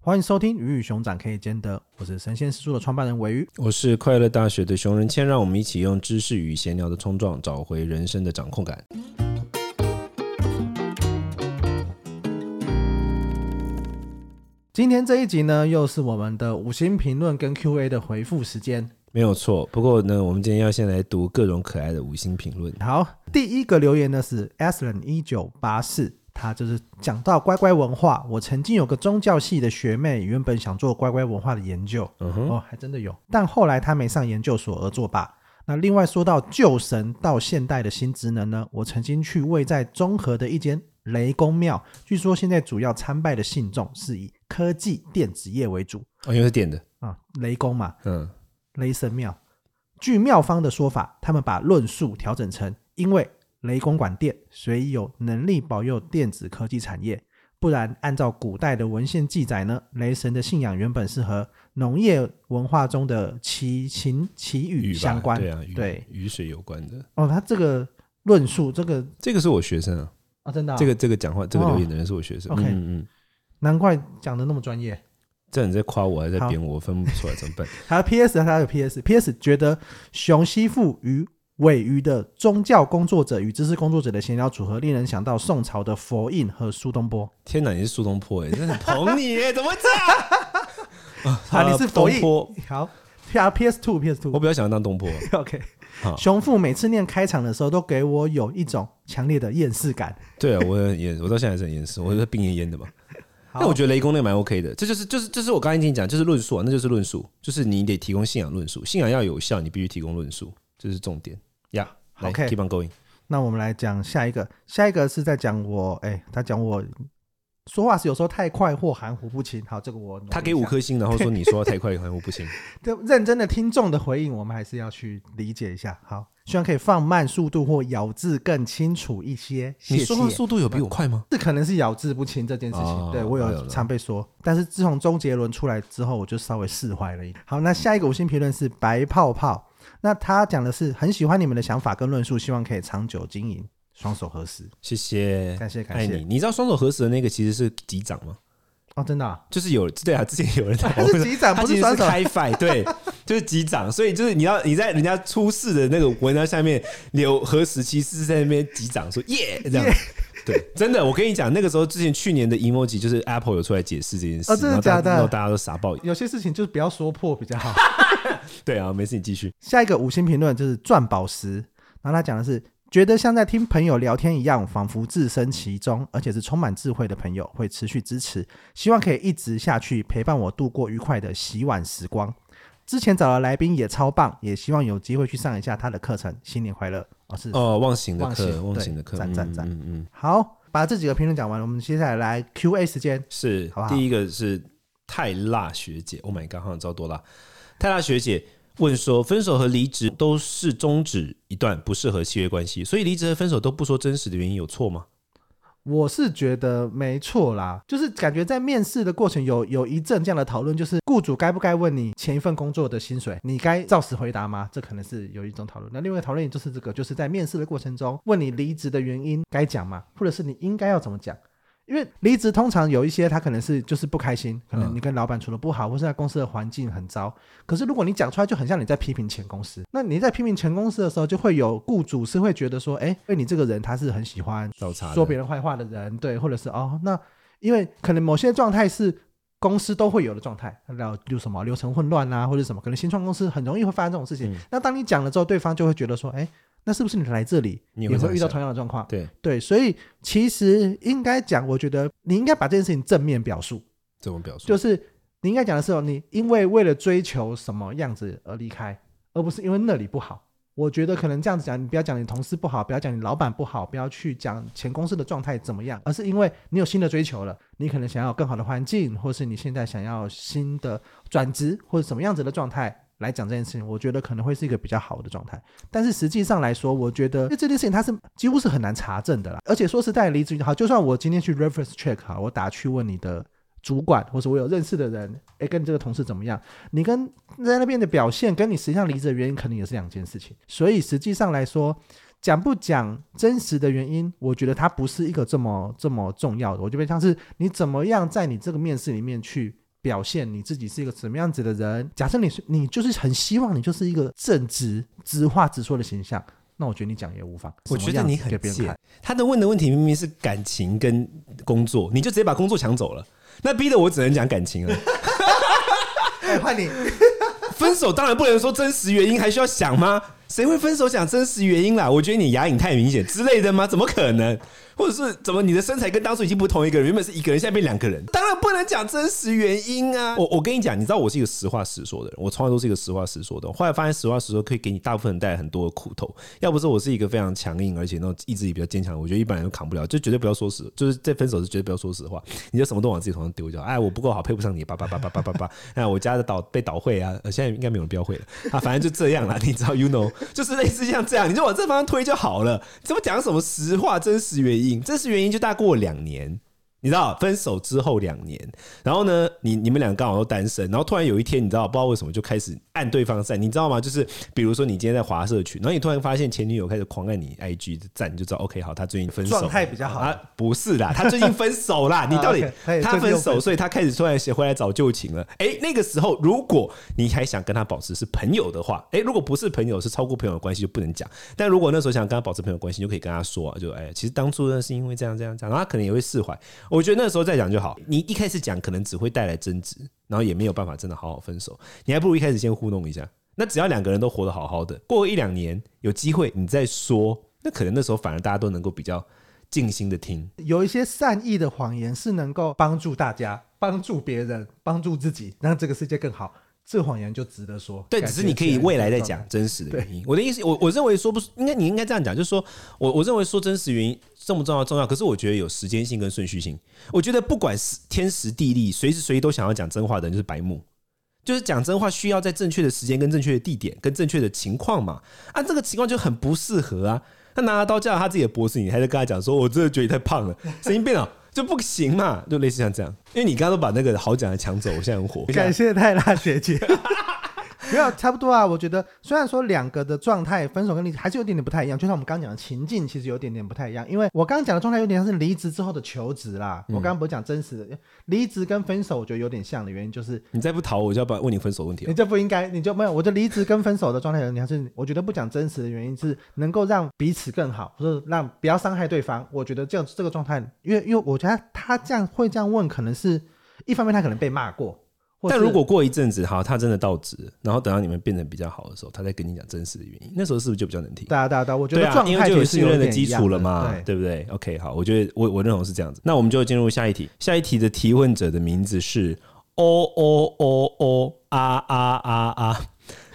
欢迎收听《鱼与熊掌可以兼得》，我是神仙师叔的创办人鮪鱼，我是快乐大学的熊仁谦，让我们一起用知识与闲聊的冲撞，找回人生的掌控感。今天这一集呢，又是我们的五星评论跟 Q&A 的回复时间，没有错。不过呢，我们今天要先来读各种可爱的五星评论。好，第一个留言呢是 Aslan 一九八四。他就是讲到乖乖文化，我曾经有个宗教系的学妹，原本想做乖乖文化的研究，嗯，哦，还真的有，但后来她没上研究所而作罢。那另外说到旧神到现代的新职能呢，我曾经去位在中和的一间雷公庙，据说现在主要参拜的信众是以科技电子业为主，哦，因为是电的啊，雷公嘛，嗯，雷神庙。据庙方的说法，他们把论述调整成因为。雷公管电，所以有能力保佑电子科技产业。不然，按照古代的文献记载呢，雷神的信仰原本是和农业文化中的祈晴祈雨相关，对啊，对雨水有关的。哦，他这个论述，这个这个是我学生啊，啊，真的、啊，这个这个讲话这个留言的人是我学生。OK，嗯嗯，难怪讲的那么专业。这你在夸我还是在贬我？我分不出来怎么办？还有 PS，还有 PS，PS 觉得熊媳妇与。鮪鱼的宗教工作者与知识工作者的闲聊组合，令人想到宋朝的佛印和苏东坡。天哪，你是苏东坡哎，真的很捧你哎，怎么会这样？啊，你是佛印。好，PS Two PS Two，我比较想要当东坡。OK，熊父每次念开场的时候，都给我有一种强烈的厌世感。对啊，我很厌，我到现在还是很厌世，我是病恹恹的嘛。那我觉得雷公那个蛮 OK 的，这就是就是就是我刚才跟你讲，就是论述啊，那就是论述，就是你得提供信仰论述，信仰要有效，你必须提供论述，这是重点。呀、yeah，OK，keep、okay, on going。那我们来讲下一个，下一个是在讲我，哎、欸，他讲我说话是有时候太快或含糊不清。好，这个我他给五颗星，然后说你说话太快含糊不清。对，认真的听众的回应，我们还是要去理解一下。好，希望可以放慢速度或咬字更清楚一些。你说话速度有比我快吗？这可能是咬字不清这件事情。哦、对我有常被说，但是自从周杰伦出来之后，我就稍微释怀了一点。好，那下一个五星评论是白泡泡。那他讲的是很喜欢你们的想法跟论述，希望可以长久经营，双手合十，谢谢，感谢感谢。你，你知道双手合十的那个其实是级长吗？哦，真的、啊，就是有对啊，之前有人在是级长，不是双手开 fight 对，就是级长，所以就是你要你在人家出事的那个文章下面留合十，其实是在那边级长说耶这样。Yeah! 对，真的，我跟你讲，那个时候之前去年的 emoji 就是 Apple 有出来解释这件事，哦，真的假的？然后大家都傻爆。有些事情就是不要说破比较好。对啊，没事，你继续。下一个五星评论就是钻宝石，然后他讲的是觉得像在听朋友聊天一样，仿佛置身其中，而且是充满智慧的朋友，会持续支持，希望可以一直下去陪伴我度过愉快的洗碗时光。之前找的来宾也超棒，也希望有机会去上一下他的课程。新年快乐！哦，是哦，忘形的课，忘形的课，赞赞赞，嗯嗯。好，把这几个评论讲完了，我们接下来来 Q&A 时间，是，好不好？第一个是泰辣学姐，Oh my god，好像知道多辣。泰辣学姐问说，分手和离职都是终止一段不适合契约关系，所以离职和分手都不说真实的原因，有错吗？我是觉得没错啦，就是感觉在面试的过程有有一阵这样的讨论，就是雇主该不该问你前一份工作的薪水，你该照实回答吗？这可能是有一种讨论。那另外讨论也就是这个，就是在面试的过程中问你离职的原因该讲吗？或者是你应该要怎么讲？因为离职通常有一些他可能是就是不开心，可能你跟老板处的不好，或是在公司的环境很糟。可是如果你讲出来，就很像你在批评前公司。那你在批评前公司的时候，就会有雇主是会觉得说，哎，因为你这个人他是很喜欢说别人坏话的人，对，或者是哦，那因为可能某些状态是公司都会有的状态，然后就什么流程混乱啊，或者什么，可能新创公司很容易会发生这种事情。嗯、那当你讲了之后，对方就会觉得说，哎。那是不是你来这里也会遇到同样的状况？对对，所以其实应该讲，我觉得你应该把这件事情正面表述。怎么表述？就是你应该讲的是，你因为为了追求什么样子而离开，而不是因为那里不好。我觉得可能这样子讲，你不要讲你同事不好，不要讲你老板不好，不要去讲前公司的状态怎么样，而是因为你有新的追求了，你可能想要更好的环境，或是你现在想要新的转职，或者什么样子的状态。来讲这件事情，我觉得可能会是一个比较好的状态。但是实际上来说，我觉得因为这件事情它是几乎是很难查证的啦。而且说实在，离职好，就算我今天去 reference check 哈，我打去问你的主管，或者我有认识的人，哎，跟你这个同事怎么样？你跟在那边的表现，跟你实际上离职的原因，可能也是两件事情。所以实际上来说，讲不讲真实的原因，我觉得它不是一个这么这么重要的。我觉得像是你怎么样在你这个面试里面去。表现你自己是一个什么样子的人。假设你是你就是很希望你就是一个正直、直话直说的形象，那我觉得你讲也无妨。我觉得你很贱。他的问的问题明明是感情跟工作，你就直接把工作抢走了，那逼得我只能讲感情了。哎，换你。分手当然不能说真实原因，还需要想吗？谁会分手讲真实原因啦？我觉得你牙龈太明显之类的吗？怎么可能？或者是怎么你的身材跟当初已经不同一个人，原本是一个人，现在变两个人，当然不能讲真实原因啊！我我跟你讲，你知道我是一个实话实说的人，我从来都是一个实话实说的。后来发现实话实说可以给你大部分人带来很多的苦头。要不是我是一个非常强硬，而且那种意志力比较坚强，我觉得一般人都扛不了。就绝对不要说实，就是在分手是绝对不要说实话。你就什么都往自己头上丢掉。哎，我不够好，配不上你，叭叭叭叭叭叭叭。哎，我家的倒被倒会啊，现在应该没有人标会了啊，反正就这样啦。你知道，you know，就是类似像这样，你就往这方向推就好了。怎么讲什么实话、真实原因？真实原因就大。概过两年。你知道分手之后两年，然后呢，你你们俩刚好都单身，然后突然有一天，你知道不知道为什么就开始按对方的赞，你知道吗？就是比如说你今天在华社群，然后你突然发现前女友开始狂按你 IG 的赞，你就知道 OK 好，他最近分手，状态比较好。啊，不是啦，他最近分手啦。你 到底他分手，所以他开始突然写回来找旧情了。哎，那个时候如果你还想跟他保持是朋友的话，哎，如果不是朋友，是超过朋友的关系就不能讲。但如果那时候想跟他保持朋友关系，就可以跟他说，啊，就哎，其实当初呢是因为这样这样这样，然后他可能也会释怀。我觉得那时候再讲。就好，你一开始讲可能只会带来争执，然后也没有办法真的好好分手。你还不如一开始先糊弄一下。那只要两个人都活得好好的，过一两年有机会你再说，那可能那时候反而大家都能够比较静心的听。有一些善意的谎言是能够帮助大家、帮助别人、帮助自己，让这个世界更好。这个谎言就值得说。对，只是你可以未来再讲真实的原因。我的意思，我我认为说不应该，你应该这样讲，就是说我我认为说真实原因。重不重要重要，可是我觉得有时间性跟顺序性。我觉得不管是天时地利，随时随地都想要讲真话的人就是白目。就是讲真话需要在正确的时间、跟正确的地点、跟正确的情况嘛。啊，这个情况就很不适合啊。他拿着刀架他自己的脖子，你还在跟他讲说：“我真的觉得你太胖了，神经病啊，就不行嘛。”就类似像这样，因为你刚刚都把那个好讲的抢走，我现在很火。感谢泰拉学姐。没有差不多啊，我觉得虽然说两个的状态分手跟离职还是有点点不太一样，就像我们刚刚讲的情境，其实有点点不太一样。因为我刚刚讲的状态有点像是离职之后的求职啦。嗯、我刚刚不是讲真实的离职跟分手，我觉得有点像的原因就是你再不逃，我就要把问你分手问题。你就不应该，你就没有。我的离职跟分手的状态，你还是我觉得不讲真实的原因是能够让彼此更好，或者让不要伤害对方。我觉得这样这个状态，因为因为我觉得他这样会这样问，可能是一方面他可能被骂过。但如果过一阵子，好，他真的到职，然后等到你们变得比较好的时候，他再跟你讲真实的原因，那时候是不是就比较能听？对啊，对啊，对啊，我觉得状态、啊、因为就有信任的基础了嘛，对，对不对？OK，好，我觉得我我认同是这样子。那我们就进入下一题，下一题的提问者的名字是哦哦哦哦啊啊啊啊，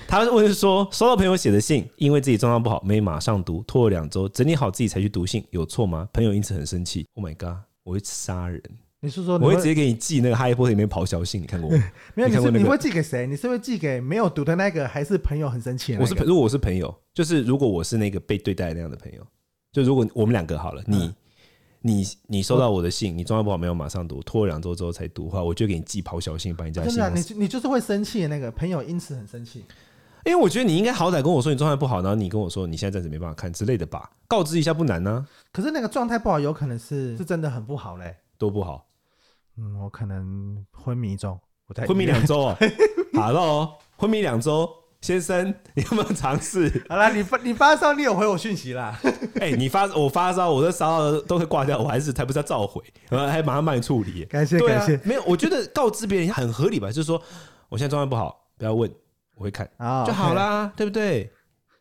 他问说，收到朋友写的信，因为自己状况不好，没马上读，拖了两周，整理好自己才去读信，有错吗？朋友因此很生气，Oh my god，我会杀人。你是说你我会直接给你寄那个《哈利波特》里面咆哮信？你看过吗？没有，看过、那个、你会寄给谁？你是会寄给没有读的那个，还是朋友很生气、那个？我是如果我是朋友，就是如果我是那个被对待那样的朋友，就如果我们两个好了，你、嗯、你你收到我的信，你状态不好没有马上读，拖了两周之后才读的话，我就给你寄咆哮信，把你家信。真的、啊，你你就是会生气的那个朋友，因此很生气。因为我觉得你应该好歹跟我说你状态不好，然后你跟我说你现在暂时没办法看之类的吧，告知一下不难呢、啊。可是那个状态不好，有可能是是真的很不好嘞，多不好。嗯，我可能昏迷中，我在昏迷两周哦。好喽，昏迷两周，先生，你有没有尝试？好啦，你发你发烧，你有回我讯息啦？哎、欸，你发我发烧，我的烧到都会挂掉，我还是才不是要召回，然后还马上帮你处理。感谢、啊、感谢，没有，我觉得告知别人很合理吧？就是说，我现在状态不好，不要问，我会看、哦、就好啦，对不对？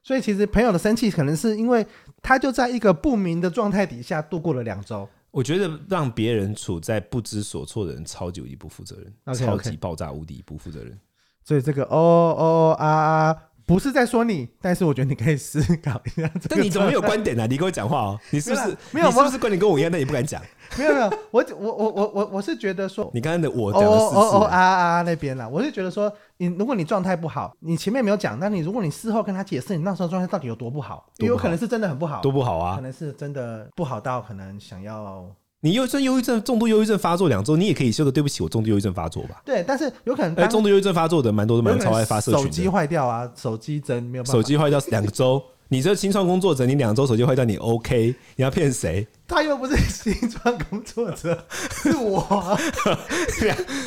所以其实朋友的生气，可能是因为他就在一个不明的状态底下度过了两周。我觉得让别人处在不知所措的人，超级无敌不负责任，okay, okay. 超级爆炸无敌不负责任。所以这个哦哦啊啊，不是在说你，但是我觉得你可以思考一下。但你怎么没有观点呢、啊？你跟我讲话哦，你是不是没有？你是不是观点跟我一样？但你不敢讲？没有没有，我我我我我我是觉得说，你刚刚的我讲的哦哦哦啊啊那边啦，我是觉得说，你如果你状态不好，你前面没有讲，但你如果你事后跟他解释，你那时候状态到底有多不好，也有可能是真的很不好，多不好啊，可能是真的不好到可能想要。你忧郁症、忧郁症、重度忧郁症发作两周，你也可以说个对不起，我重度忧郁症发作吧。对，但是有可能，重度忧郁症发作的蛮多，都蛮超爱发社群。手机坏掉啊，手机真没有办法。手机坏掉两周，你这新创工作者，你两周手机坏掉，你 OK？你要骗谁？他又不是新创工作者，是我、啊。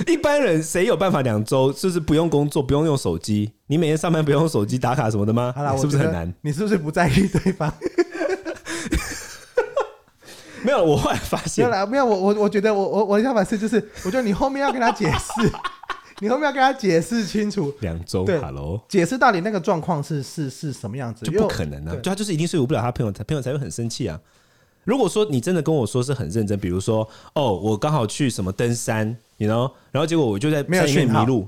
一般人谁有办法两周就是不用工作，不用用手机？你每天上班不用手机打卡什么的吗？好啦，是不是很难？你是不是不在意对方？没有，我后来发现，没有，没有，我我我觉得我我我的想法是，就是我觉得你后面要跟他解释。你后面要跟他解释清楚，两周，对，Hello，解释到底那个状况是是是什么样子，就不可能啊，就他就是一定说服不了他朋友，他朋友才会很生气啊。如果说你真的跟我说是很认真，比如说哦，我刚好去什么登山，你 you know，然后结果我就在山里面迷路，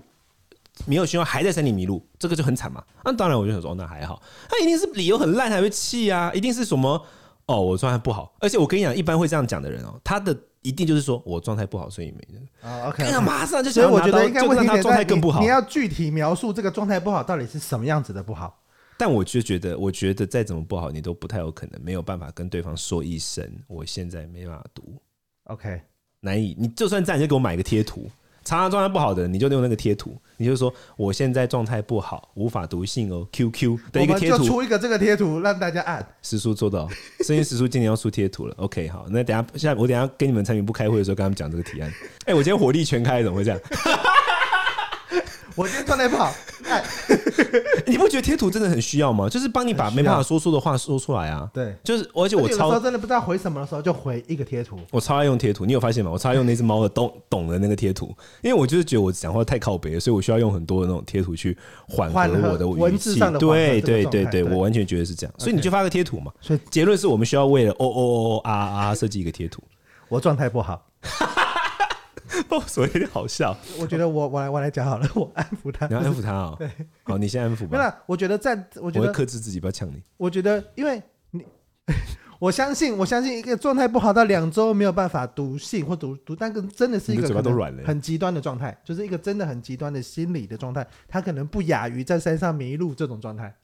没有信号，还在山里迷路，这个就很惨嘛。那当然我就想说，那还好，他一定是理由很烂才会气啊，一定是什么？哦，我状态不好，而且我跟你讲，一般会这样讲的人哦，他的。一定就是说我状态不好，所以没人啊。OK，那马上就所以我觉得应该问他状态更不好。你要具体描述这个状态不好到底是什么样子的不好。但我就觉得，我觉得再怎么不好，你都不太有可能没有办法跟对方说一声，我现在没办法读。OK，难以。你就算这样，你就给我买个贴图。常常状态不好的，你就用那个贴图，你就说我现在状态不好，无法读信哦。QQ 的一个贴图，就出一个这个贴图让大家按。时叔做到，声音时叔今年要出贴图了。OK，好，那等下现在我等下跟你们产品部开会的时候，跟他们讲这个提案。哎、欸，我今天火力全开，怎么会这样？我今天状态不好。哎，你不觉得贴图真的很需要吗？就是帮你把没办法说出的话说出来啊。对，就是而且我超真的不知道回什么的时候，就回一个贴图。我超爱用贴图，你有发现吗？我超爱用那只猫的懂懂的那个贴图，因为我就是觉得我讲话太靠北了，所以我需要用很多的那种贴图去缓和我的语气。对对对对，我完全觉得是这样。所以你就发个贴图嘛。所以结论是我们需要为了哦哦哦啊啊设计一个贴图。我状态不好。哦，所以有点好笑。我觉得我我来我来讲好了，我安抚他。你要安抚他哦。对，好，你先安抚吧。那我觉得在，我觉得我会克制自己，不要呛你。我觉得，因为你，我相信，我相信一个状态不好到两周没有办法读信或读读，但跟真的是一个都软了，很极端的状态，就是一个真的很极端的心理的状态，他可能不亚于在山上迷路这种状态。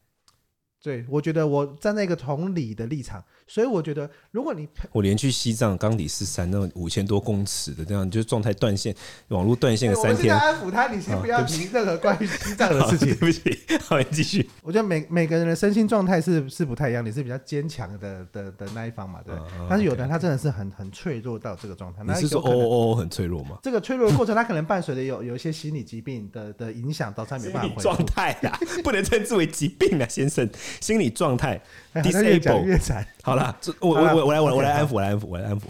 对，我觉得我站在一个同理的立场，所以我觉得，如果你我连去西藏冈底斯山那种五千多公尺的这样，就是状态断线，网络断线个三天。我安抚他，你先不要提任何关于西藏的事情。对不起，好，你继续。我觉得每每个人的身心状态是是不太一样，你是比较坚强的的的那一方嘛，对。但是有的人他真的是很很脆弱到这个状态。你是说哦哦哦很脆弱吗？这个脆弱的过程，他可能伴随着有有一些心理疾病的的影响，导致他没办法回。状态呀，不能称之为疾病啊，先生。心理状态，disable。好了，我我我我来我我来安抚，我来安抚，我来安抚。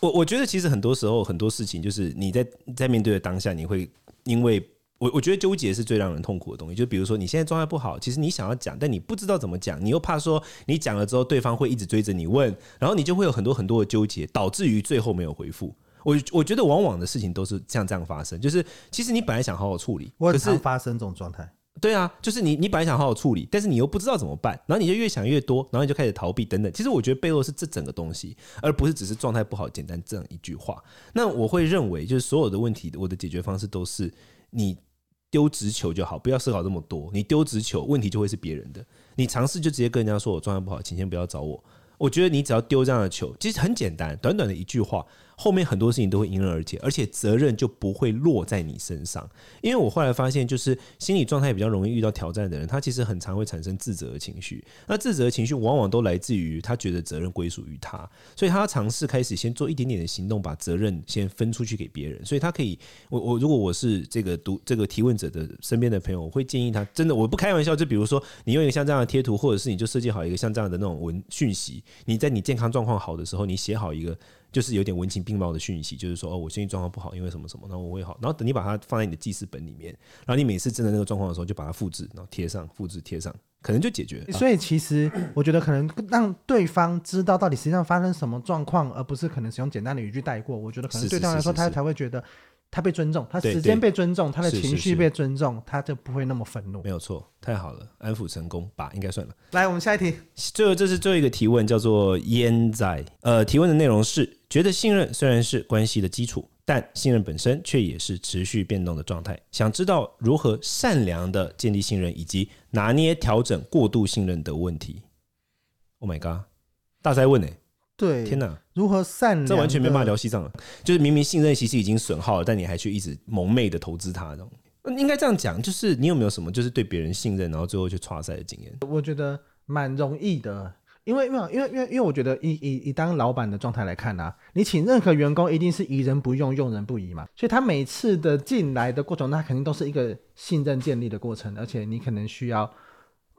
我我觉得其实很多时候很多事情就是你在在面对的当下，你会因为我我觉得纠结是最让人痛苦的东西。就比如说你现在状态不好，其实你想要讲，但你不知道怎么讲，你又怕说你讲了之后对方会一直追着你问，然后你就会有很多很多的纠结，导致于最后没有回复。我我觉得往往的事情都是像这样发生，就是其实你本来想好好处理，可是发生这种状态。对啊，就是你，你本来想好好处理，但是你又不知道怎么办，然后你就越想越多，然后你就开始逃避等等。其实我觉得背后是这整个东西，而不是只是状态不好简单这样一句话。那我会认为，就是所有的问题，我的解决方式都是你丢直球就好，不要思考这么多。你丢直球，问题就会是别人的。你尝试就直接跟人家说我状态不好，请先不要找我。我觉得你只要丢这样的球，其实很简单，短短的一句话。后面很多事情都会迎刃而解，而且责任就不会落在你身上。因为我后来发现，就是心理状态比较容易遇到挑战的人，他其实很常会产生自责的情绪。那自责的情绪往往都来自于他觉得责任归属于他，所以他尝试开始先做一点点的行动，把责任先分出去给别人。所以他可以，我我如果我是这个读这个提问者的身边的朋友，我会建议他，真的我不开玩笑，就比如说你用一个像这样的贴图，或者是你就设计好一个像这样的那种文讯息，你在你健康状况好的时候，你写好一个。就是有点文情并茂的讯息，就是说哦，我心情状况不好，因为什么什么，然后我会好，然后等你把它放在你的记事本里面，然后你每次真的那个状况的时候，就把它复制，然后贴上，复制贴上，可能就解决了。所以其实我觉得可能让对方知道到底实际上发生什么状况，而不是可能使用简单的语句带过。我觉得可能对他来说，他才会觉得。他被尊重，他时间被尊重，他的情绪被尊重，他就不会那么愤怒。没有错，太好了，安抚成功吧，应该算了。来，我们下一题。最后，这是最后一个提问，叫做烟仔。呃，提问的内容是：觉得信任虽然是关系的基础，但信任本身却也是持续变动的状态。想知道如何善良的建立信任，以及拿捏调整过度信任的问题。Oh my god，大灾问呢、欸？对，天哪！如何善良？这完全没办法聊西藏了。就是明明信任其实已经损耗了，但你还去一直蒙昧的投资它，这种应该这样讲。就是你有没有什么，就是对别人信任，然后最后去挫赛的经验？我觉得，蛮容易的。因为，因为，因为，因为，因为我觉得以以以当老板的状态来看啊，你请任何员工一定是疑人不用，用人不疑嘛。所以他每次的进来的过程，那肯定都是一个信任建立的过程，而且你可能需要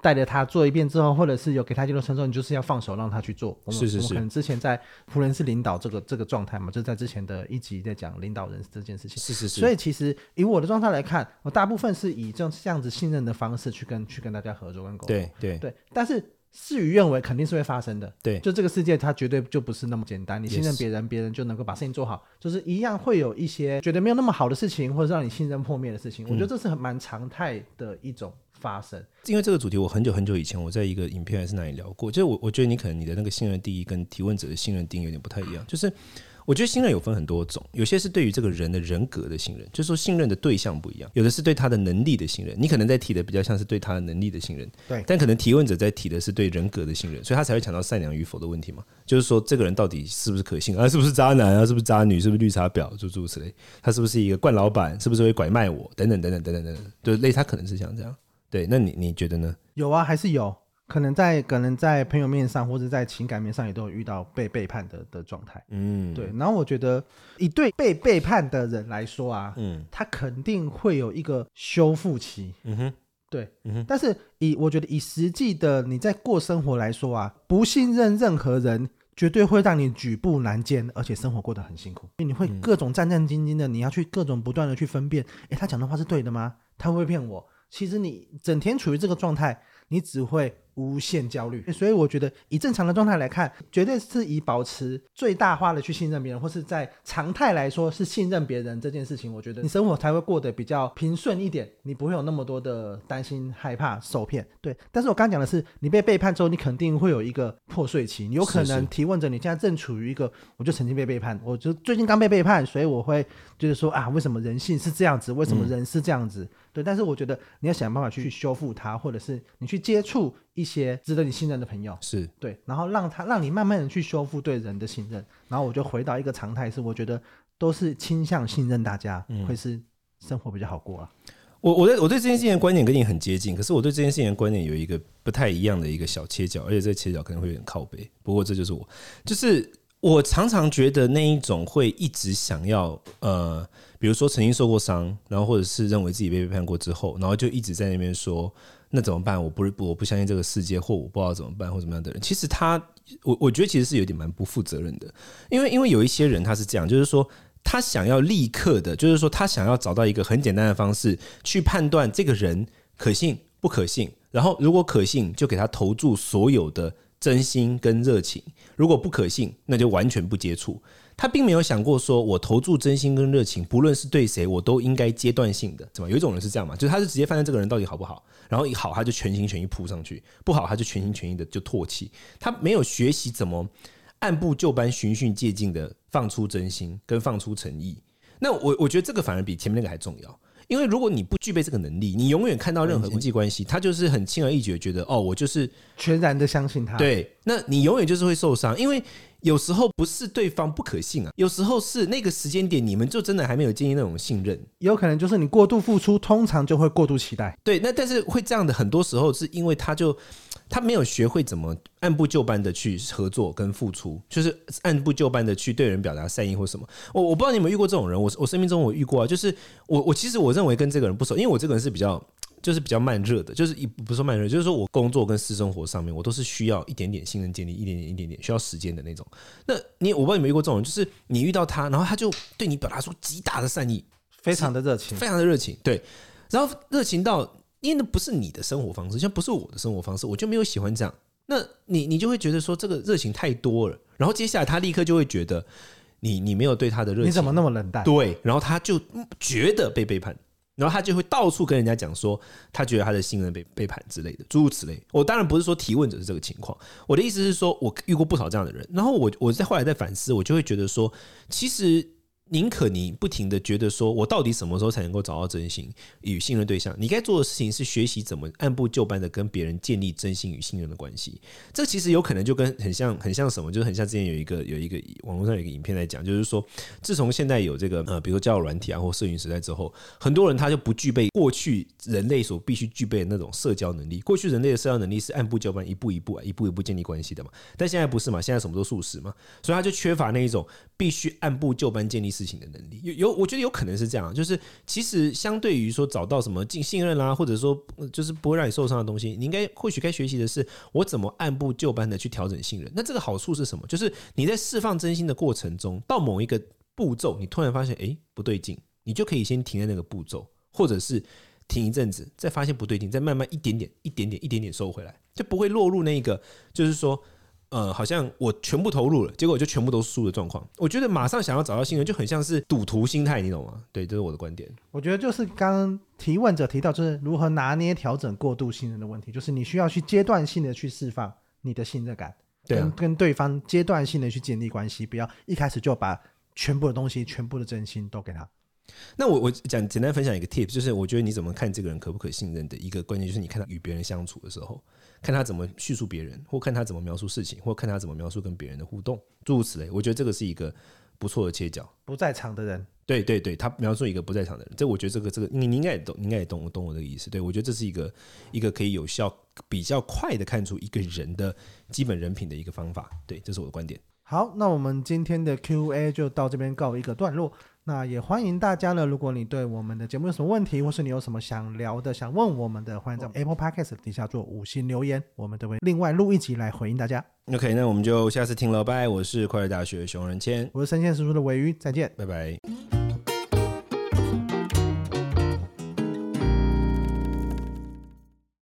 带着他做一遍之后，或者是有给他阶段承受，你就是要放手让他去做。是是是。我们可能之前在仆人是领导这个这个状态嘛，就在之前的一集在讲领导人这件事情。是是是。所以其实以我的状态来看，我大部分是以这样这样子信任的方式去跟去跟大家合作跟沟通。对对对，但是。事与愿违，肯定是会发生的。对，就这个世界，它绝对就不是那么简单。你信任别人，别人就能够把事情做好，就是一样会有一些觉得没有那么好的事情，或者让你信任破灭的事情。我觉得这是很蛮常态的一种发生。因为这个主题，我很久很久以前我在一个影片还是哪里聊过，就是我我觉得你可能你的那个信任定义跟提问者的信任定义有点不太一样，就是。我觉得信任有分很多种，有些是对于这个人的人格的信任，就是说信任的对象不一样；有的是对他的能力的信任，你可能在提的比较像是对他的能力的信任，对。但可能提问者在提的是对人格的信任，所以他才会讲到善良与否的问题嘛。就是说这个人到底是不是可信啊？是不是渣男啊？是不是渣女？是不是绿茶婊？诸如此类。他是不是一个惯老板？是不是会拐卖我？等等等等等等等等，对，类他可能是像这样。对，那你你觉得呢？有啊，还是有。可能在可能在朋友面上，或者在情感面上，也都有遇到被背叛的的状态。嗯，对。然后我觉得，以对被背叛的人来说啊，嗯，他肯定会有一个修复期。嗯哼，对，嗯哼。但是以我觉得以实际的你在过生活来说啊，不信任任何人，绝对会让你举步难艰，而且生活过得很辛苦。因为你会各种战战兢兢的，你要去各种不断的去分辨，诶，他讲的话是对的吗？他会不会骗我？其实你整天处于这个状态，你只会。无限焦虑，所以我觉得以正常的状态来看，绝对是以保持最大化的去信任别人，或是在常态来说是信任别人这件事情，我觉得你生活才会过得比较平顺一点，你不会有那么多的担心、害怕、受骗。对，但是我刚讲的是，你被背叛之后，你肯定会有一个破碎期，你有可能提问者你现在正处于一个，我就曾经被背叛，我就最近刚被背叛，所以我会就是说啊，为什么人性是这样子？为什么人是这样子？对，但是我觉得你要想办法去修复它，或者是你去接触。一些值得你信任的朋友是对，然后让他让你慢慢的去修复对人的信任，然后我就回到一个常态，是我觉得都是倾向信任大家，会是生活比较好过啊。我我对我对这件事情的观点跟你很接近，可是我对这件事情的观点有一个不太一样的一个小切角，而且这个切角可能会有点靠背。不过这就是我，就是我常常觉得那一种会一直想要呃，比如说曾经受过伤，然后或者是认为自己被背叛过之后，然后就一直在那边说。那怎么办？我不是我不相信这个世界，或我不知道怎么办，或怎么样的人，其实他，我我觉得其实是有点蛮不负责任的，因为因为有一些人他是这样，就是说他想要立刻的，就是说他想要找到一个很简单的方式去判断这个人可信不可信，然后如果可信就给他投注所有的真心跟热情，如果不可信那就完全不接触。他并没有想过说，我投注真心跟热情，不论是对谁，我都应该阶段性的，怎么？有一种人是这样嘛，就是他是直接判断这个人到底好不好，然后一好他就全心全意扑上去，不好他就全心全意的就唾弃。他没有学习怎么按部就班、循序渐进的放出真心跟放出诚意。那我我觉得这个反而比前面那个还重要。因为如果你不具备这个能力，你永远看到任何人际关系，他就是很轻而易举的觉得哦，我就是全然的相信他。对，那你永远就是会受伤，因为有时候不是对方不可信啊，有时候是那个时间点你们就真的还没有建立那种信任，有可能就是你过度付出，通常就会过度期待。对，那但是会这样的很多时候是因为他就。他没有学会怎么按部就班的去合作跟付出，就是按部就班的去对人表达善意或什么。我我不知道你有没有遇过这种人，我我生命中我遇过啊。就是我我其实我认为跟这个人不熟，因为我这个人是比较就是比较慢热的，就是一不是说慢热，就是说我工作跟私生活上面我都是需要一点点信任建立，一点点一点点需要时间的那种。那你我不知道你有没有遇过这种人，就是你遇到他，然后他就对你表达出极大的善意，非常的热情，非常的热情，对，然后热情到。因为那不是你的生活方式，像不是我的生活方式，我就没有喜欢这样。那你你就会觉得说这个热情太多了，然后接下来他立刻就会觉得你你没有对他的热情，你怎么那么冷淡？对，然后他就觉得被背叛，然后他就会到处跟人家讲说他觉得他的信任被背叛之类的，诸如此类。我当然不是说提问者是这个情况，我的意思是说我遇过不少这样的人，然后我我在后来在反思，我就会觉得说其实。宁可你不停的觉得说，我到底什么时候才能够找到真心与信任对象？你该做的事情是学习怎么按部就班的跟别人建立真心与信任的关系。这其实有可能就跟很像，很像什么？就是很像之前有一个有一个网络上有一个影片在讲，就是说，自从现在有这个呃，比如说交友软体啊或社群时代之后，很多人他就不具备过去人类所必须具备的那种社交能力。过去人类的社交能力是按部就班，一步一步啊，一步一步建立关系的嘛。但现在不是嘛？现在什么都速食嘛，所以他就缺乏那一种必须按部就班建立事情的能力。有有，我觉得有可能是这样，就是其实相对于说找到什么信信任啦，或者说就是不会让你受伤的东西，你应该或许该学习的是我怎么按部就班的去调整信任。那这个好处是什么？就是你在释放真心的过程中，到某一个步骤，你突然发现哎不对劲，你就可以先停在那个步骤，或者是停一阵子，再发现不对劲，再慢慢一点点、一点点、一点点收回来，就不会落入那个就是说。呃，好像我全部投入了，结果就全部都输的状况。我觉得马上想要找到信任，就很像是赌徒心态，你懂吗？对，这是我的观点。我觉得就是刚刚提问者提到，就是如何拿捏调整过度信任的问题，就是你需要去阶段性的去释放你的信任感，跟跟对方阶段性的去建立关系，不要一开始就把全部的东西、全部的真心都给他。那我我讲简单分享一个 tip，就是我觉得你怎么看这个人可不可信任的一个关键，就是你看他与别人相处的时候。看他怎么叙述别人，或看他怎么描述事情，或看他怎么描述跟别人的互动，诸如此类。我觉得这个是一个不错的切角。不在场的人，对对对，他描述一个不在场的人，这我觉得这个这个你你应该也懂，你应该也懂我懂我的意思。对，我觉得这是一个一个可以有效、比较快的看出一个人的基本人品的一个方法。对，这是我的观点。好，那我们今天的 Q&A 就到这边告一个段落。那也欢迎大家呢，如果你对我们的节目有什么问题，或是你有什么想聊的、想问我们的，欢迎在 Apple Podcast 底下做五星留言，我们都会另外录一集来回应大家。OK，那我们就下次听了，拜。我是快乐大学熊仁谦，我是生鲜叔叔的尾鱼，再见，拜拜。